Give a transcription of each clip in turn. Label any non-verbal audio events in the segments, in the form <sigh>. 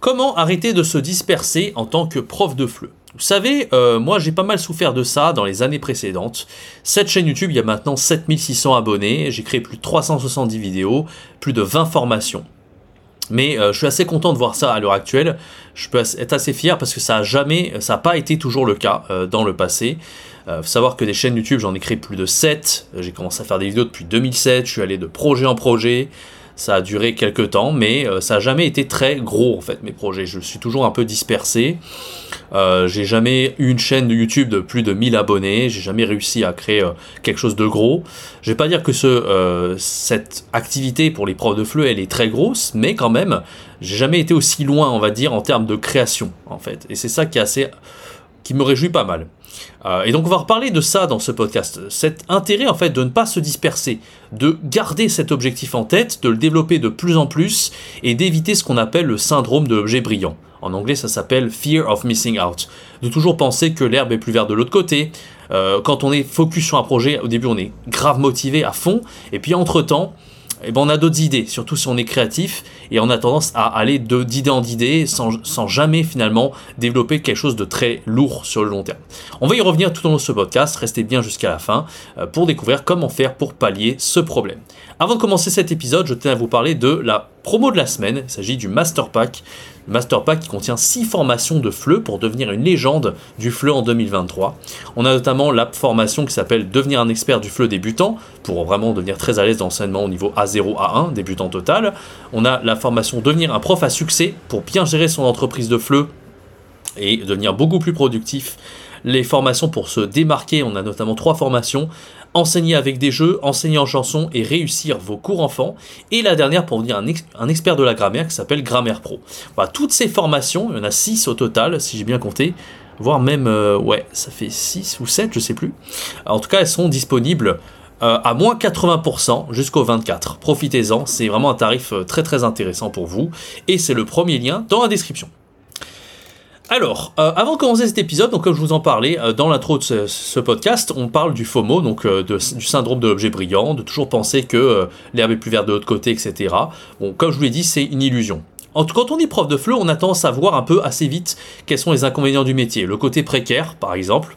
Comment arrêter de se disperser en tant que prof de FLE vous savez, euh, moi j'ai pas mal souffert de ça dans les années précédentes. Cette chaîne YouTube, il y a maintenant 7600 abonnés, j'ai créé plus de 370 vidéos, plus de 20 formations. Mais euh, je suis assez content de voir ça à l'heure actuelle. Je peux être assez fier parce que ça a jamais, ça n'a pas été toujours le cas euh, dans le passé. Il faut savoir que des chaînes YouTube, j'en ai créé plus de 7. J'ai commencé à faire des vidéos depuis 2007. Je suis allé de projet en projet. Ça a duré quelques temps, mais euh, ça n'a jamais été très gros en fait mes projets. Je suis toujours un peu dispersé. Euh, j'ai jamais eu une chaîne de YouTube de plus de 1000 abonnés. J'ai jamais réussi à créer euh, quelque chose de gros. Je vais pas dire que ce, cette activité pour les profs de FLE elle est très grosse, mais quand même, j'ai jamais été aussi loin, on va dire, en termes de création en fait. Et c'est ça qui est assez, qui me réjouit pas mal. Euh, et donc on va reparler de ça dans ce podcast. Cet intérêt en fait de ne pas se disperser, de garder cet objectif en tête, de le développer de plus en plus et d'éviter ce qu'on appelle le syndrome de l'objet brillant. En anglais ça s'appelle fear of missing out. De toujours penser que l'herbe est plus verte de l'autre côté. Euh, quand on est focus sur un projet, au début on est grave motivé à fond et puis entre temps eh ben on a d'autres idées, surtout si on est créatif, et on a tendance à aller d'idée en idée sans, sans, jamais finalement développer quelque chose de très lourd sur le long terme. On va y revenir tout au long de ce podcast, restez bien jusqu'à la fin euh, pour découvrir comment faire pour pallier ce problème. Avant de commencer cet épisode, je tiens à vous parler de la promo de la semaine, il s'agit du Master Pack. Master Pack qui contient 6 formations de FLE pour devenir une légende du FLE en 2023. On a notamment la formation qui s'appelle Devenir un expert du FLE débutant, pour vraiment devenir très à l'aise d'enseignement au niveau A0, A1, débutant total. On a la formation Devenir un prof à succès pour bien gérer son entreprise de FLE et devenir beaucoup plus productif les formations pour se démarquer. On a notamment trois formations enseigner avec des jeux, enseigner en chanson et réussir vos cours enfants. Et la dernière pour devenir un, expert de la grammaire qui s'appelle Grammaire Pro. Voilà, toutes ces formations, il y en a 6 au total, si j'ai bien compté, voire même, euh, ouais, ça fait 6 ou 7, je sais plus. En tout cas, elles sont disponibles euh, à moins 80% jusqu'au 24. Profitez-en, c'est vraiment un tarif euh, très très intéressant pour vous. Et c'est le premier lien dans la description. Alors, euh, avant de commencer cet épisode, comme je vous en parlais euh, dans l'intro de ce, podcast, on parle du FOMO, donc euh, du syndrome de l'objet brillant, de toujours penser que l'herbe est plus verte de l'autre côté, etc. Bon, comme je vous l'ai dit, c'est une illusion. Quand on est prof de FLE, on a tendance à voir un peu assez vite quels sont les inconvénients du métier. Le côté précaire, par exemple,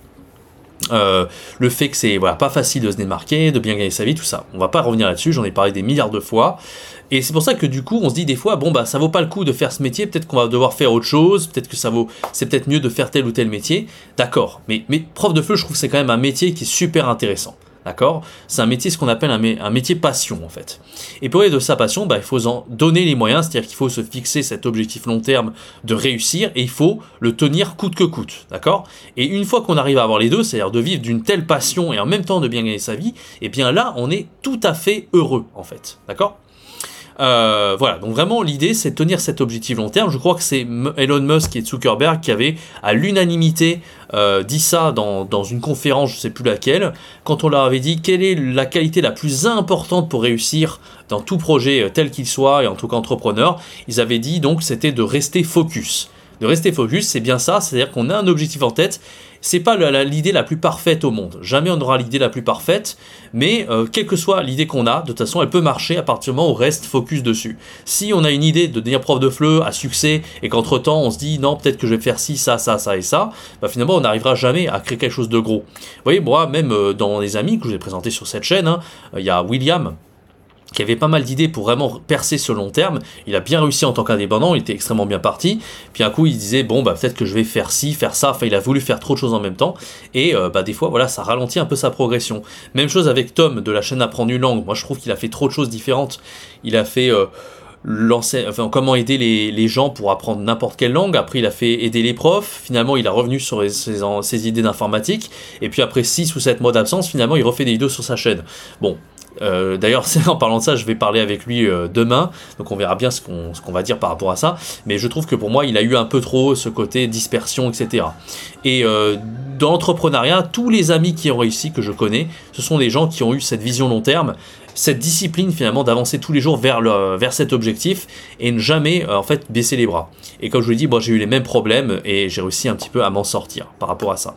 le fait que c'est pas facile de se démarquer, de bien gagner sa vie, tout ça. On va pas revenir là-dessus, j'en ai parlé des milliards de fois. Et c'est pour ça que du coup, on se dit des fois, bon bah ça vaut pas le coup de faire ce métier, peut-être qu'on va devoir faire autre chose, peut-être que ça vaut, c'est peut-être mieux de faire tel ou tel métier. D'accord, mais, mais prof de feu, je trouve que c'est quand même un métier qui est super intéressant. D'accord? C'est un métier, ce qu'on appelle un, métier passion, en fait. Et pour aller de sa passion, bah, il faut en donner les moyens, c'est-à-dire qu'il faut se fixer cet objectif long terme de réussir et il faut le tenir coûte que coûte. D'accord? Et une fois qu'on arrive à avoir les deux, c'est-à-dire de vivre d'une telle passion et en même temps de bien gagner sa vie, eh bien là, on est tout à fait heureux, en fait. D'accord? Euh, voilà, donc vraiment l'idée c'est de tenir cet objectif long terme. Je crois que c'est Elon Musk et Zuckerberg qui avaient à l'unanimité euh, dit ça dans, dans, une conférence, je ne sais plus laquelle, quand on leur avait dit quelle est la qualité la plus importante pour réussir dans tout projet euh, tel qu'il soit et en tout cas entrepreneur, ils avaient dit donc c'était de rester focus. De rester focus, c'est bien ça, c'est-à-dire qu'on a un objectif en tête c'est pas l'idée la plus parfaite au monde. Jamais on aura l'idée la plus parfaite, mais euh, quelle que soit l'idée qu'on a, de toute façon, elle peut marcher à partir du moment où on reste focus dessus. Si on a une idée de devenir prof de FLE à succès et qu'entre temps on se dit non, peut-être que je vais faire ci, ça, ça, ça et ça, bah, finalement on n'arrivera jamais à créer quelque chose de gros. Vous voyez, moi, même euh, dans les amis que je vous ai présentés sur cette chaîne, hein, il y a William qui avait pas mal d'idées pour vraiment percer sur long terme. Il a bien réussi en tant qu'indépendant, il était extrêmement bien parti. Puis un coup, il disait bon bah peut-être que je vais faire ci, faire ça. Enfin, il a voulu faire trop de choses en même temps. Et euh, bah des fois, voilà, ça ralentit un peu sa progression. Même chose avec Tom de la chaîne Apprendre une langue. Moi, je trouve qu'il a fait trop de choses différentes. Il a fait euh, comment aider les, gens pour apprendre n'importe quelle langue. Après, il a fait aider les profs. Finalement, il a revenu sur ses, ses idées d'informatique. Et puis après 6 ou 7 mois d'absence, finalement, il refait des vidéos sur sa chaîne. Bon, Euh, d'ailleurs, <laughs> en parlant de ça, je vais parler avec lui euh, demain, donc on verra bien ce qu'on va dire par rapport à ça. Mais je trouve que pour moi, il a eu un peu trop ce côté dispersion, etc. Et euh, dans l'entrepreneuriat, tous les amis qui ont réussi, que je connais, ce sont des gens qui ont eu cette vision long terme, cette discipline finalement d'avancer tous les jours vers, cet objectif et ne jamais en fait baisser les bras. Et comme je vous l'ai dit, j'ai eu les mêmes problèmes et j'ai réussi un petit peu à m'en sortir par rapport à ça.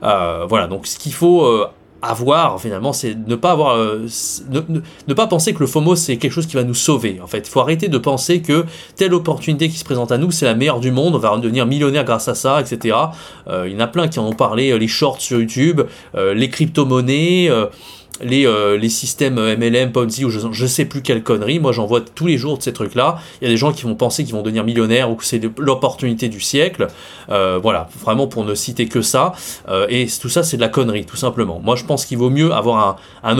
voilà, donc ce qu'il faut avoir finalement, c'est ne pas avoir, euh, ne, pas penser que le FOMO c'est quelque chose qui va nous sauver. En fait, il faut arrêter de penser que telle opportunité qui se présente à nous c'est la meilleure du monde, on va devenir millionnaire grâce à ça, etc. Euh, il y en a plein qui en ont parlé, euh, les shorts sur YouTube, les crypto-monnaies les, euh, les systèmes MLM, Ponzi ou je, sais plus quelle connerie. Moi, j'en vois tous les jours de ces trucs-là. Il y a des gens qui vont penser qu'ils vont devenir millionnaires ou que c'est l'opportunité du siècle. Euh, voilà, vraiment pour ne citer que ça. Euh, et tout ça, c'est de la connerie, tout simplement. Moi, je pense qu'il vaut mieux avoir un,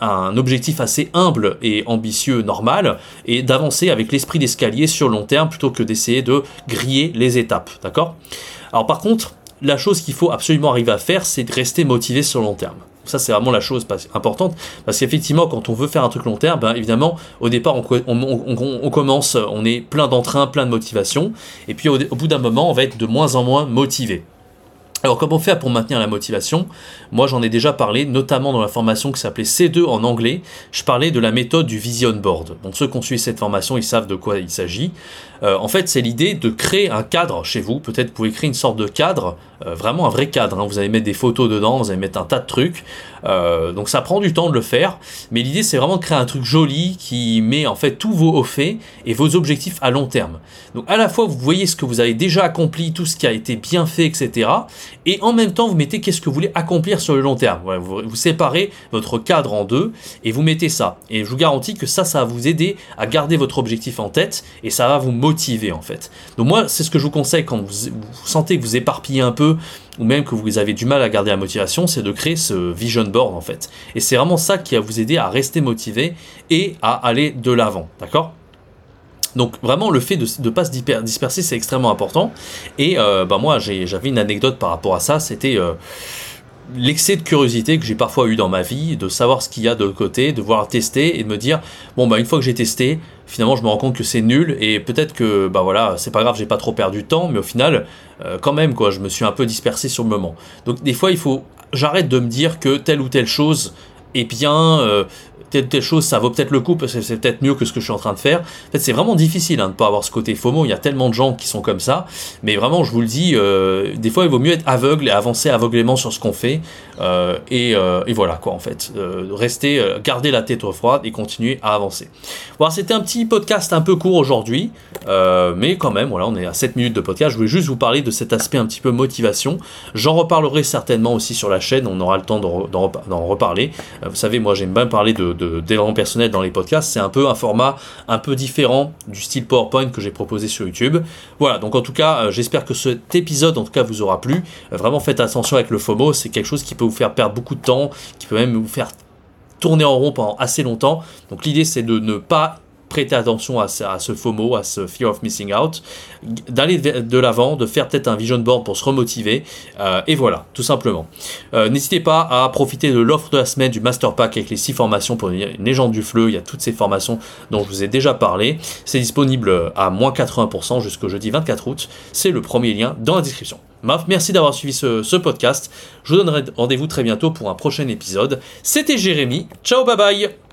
un objectif assez humble et ambitieux, normal, et d'avancer avec l'esprit d'escalier sur long terme plutôt que d'essayer de griller les étapes. D'accord? Alors, par contre, la chose qu'il faut absolument arriver à faire, c'est de rester motivé sur long terme. Ça, c'est vraiment la chose importante. Parce qu'effectivement, quand on veut faire un truc long terme, ben, évidemment, au départ, on, commence, on est plein d'entrain, plein de motivation. Et puis, au, au bout d'un moment, on va être de moins en moins motivé. Alors comment faire pour maintenir la motivation? Moi j'en ai déjà parlé, notamment dans la formation qui s'appelait C2 en anglais. Je parlais de la méthode du vision board. Donc ceux qui ont suivi cette formation, ils savent de quoi il s'agit. Euh, en fait, c'est l'idée de créer un cadre chez vous. Peut-être vous pouvez créer une sorte de cadre, euh, vraiment un vrai cadre. Hein. Vous allez mettre des photos dedans, vous allez mettre un tas de trucs. Euh, donc ça prend du temps de le faire. Mais l'idée, c'est vraiment de créer un truc joli qui met en fait tous vos hauts faits et vos objectifs à long terme. Donc à la fois, vous voyez ce que vous avez déjà accompli, tout ce qui a été bien fait, etc. Et en même temps, vous mettez qu'est-ce que vous voulez accomplir sur le long terme. vous, vous séparez votre cadre en deux et vous mettez ça. Et je vous garantis que ça, ça va vous aider à garder votre objectif en tête et ça va vous motiver en fait. Donc moi, c'est ce que je vous conseille quand vous, sentez que vous éparpillez un peu ou même que vous avez du mal à garder la motivation, c'est de créer ce vision board en fait. Et c'est vraiment ça qui va vous aider à rester motivé et à aller de l'avant, d'accord? Donc vraiment le fait de ne pas se disperser c'est extrêmement important. Et euh, bah moi j'avais une anecdote par rapport à ça, c'était euh, l'excès de curiosité que j'ai parfois eu dans ma vie, de savoir ce qu'il y a de l'autre côté, de voir tester et de me dire bon bah une fois que j'ai testé, finalement je me rends compte que c'est nul et peut-être que bah voilà c'est pas grave j'ai pas trop perdu de temps mais au final euh, quand même quoi je me suis un peu dispersé sur le moment. Donc des fois il faut j'arrête de me dire que telle ou telle chose est bien, euh, telle telle chose, ça vaut peut-être le coup parce que c'est peut-être mieux que ce que je suis en train de faire. En fait, c'est vraiment difficile hein, de ne pas avoir ce côté FOMO. Il y a tellement de gens qui sont comme ça. Mais vraiment, je vous le dis, euh, des fois, il vaut mieux être aveugle et avancer aveuglément sur ce qu'on fait. Euh, euh, et, voilà, quoi, en fait. rester, garder la tête froide et continuer à avancer. Voilà, c'était un petit podcast un peu court aujourd'hui. mais quand même, voilà, on est à 7 minutes de podcast. Je voulais juste vous parler de cet aspect un petit peu motivation. J'en reparlerai certainement aussi sur la chaîne. On aura le temps d'en reparler. Vous savez, moi, j'aime bien parler de de développement personnel dans les podcasts, c'est un peu un format un peu différent du style PowerPoint que j'ai proposé sur YouTube. Voilà, donc en tout cas, euh, j'espère que cet épisode en tout cas vous aura plu. Euh, vraiment faites attention avec le FOMO, c'est quelque chose qui peut vous faire perdre beaucoup de temps, qui peut même vous faire tourner en rond pendant assez longtemps. Donc l'idée c'est de ne pas prêter attention à, à, ce FOMO, à ce fear of missing out, d'aller de l'avant, de faire peut-être un vision board pour se remotiver, euh, et voilà, tout simplement. Euh, n'hésitez pas à profiter de l'offre de la semaine du Master Pack avec les 6 formations pour une légende du fleu, il y a toutes ces formations dont je vous ai déjà parlé, c'est disponible à moins 80% jusqu'au jeudi 24 août, c'est le premier lien dans la description. Merci d'avoir suivi ce, ce podcast, je vous donnerai rendez-vous très bientôt pour un prochain épisode. C'était Jérémy, ciao bye bye